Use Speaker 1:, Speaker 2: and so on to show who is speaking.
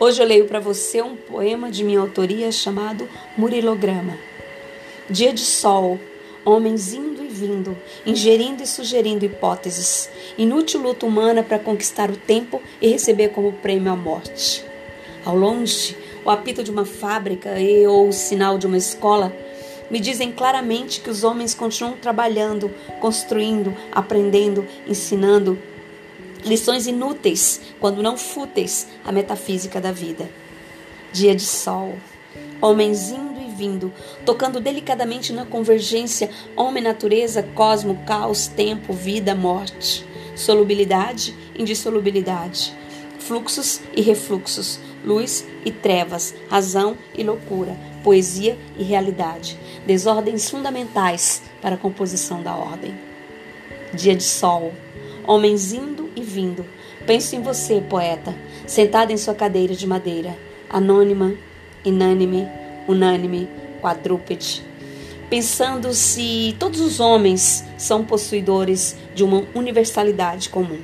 Speaker 1: Hoje eu leio para você um poema de minha autoria chamado Murilograma. Dia de sol, homens indo e vindo, ingerindo e sugerindo hipóteses, inútil luta humana para conquistar o tempo e receber como prêmio a morte. Ao longe, o apito de uma fábrica e ou o sinal de uma escola me dizem claramente que os homens continuam trabalhando, construindo, aprendendo, ensinando, lições inúteis, quando não fúteis, a metafísica da vida. Dia de sol, homens indo e vindo, tocando delicadamente na convergência homem-natureza, cosmo, caos, tempo, vida, morte, solubilidade, indissolubilidade, fluxos e refluxos, luz e trevas, razão e loucura, poesia e realidade, desordens fundamentais para a composição da ordem. Dia de sol, homens indo e vindo. Penso em você, poeta, sentado em sua cadeira de madeira, anônima, inânime, unânime, quadrúpede, pensando se todos os homens são possuidores de uma universalidade comum.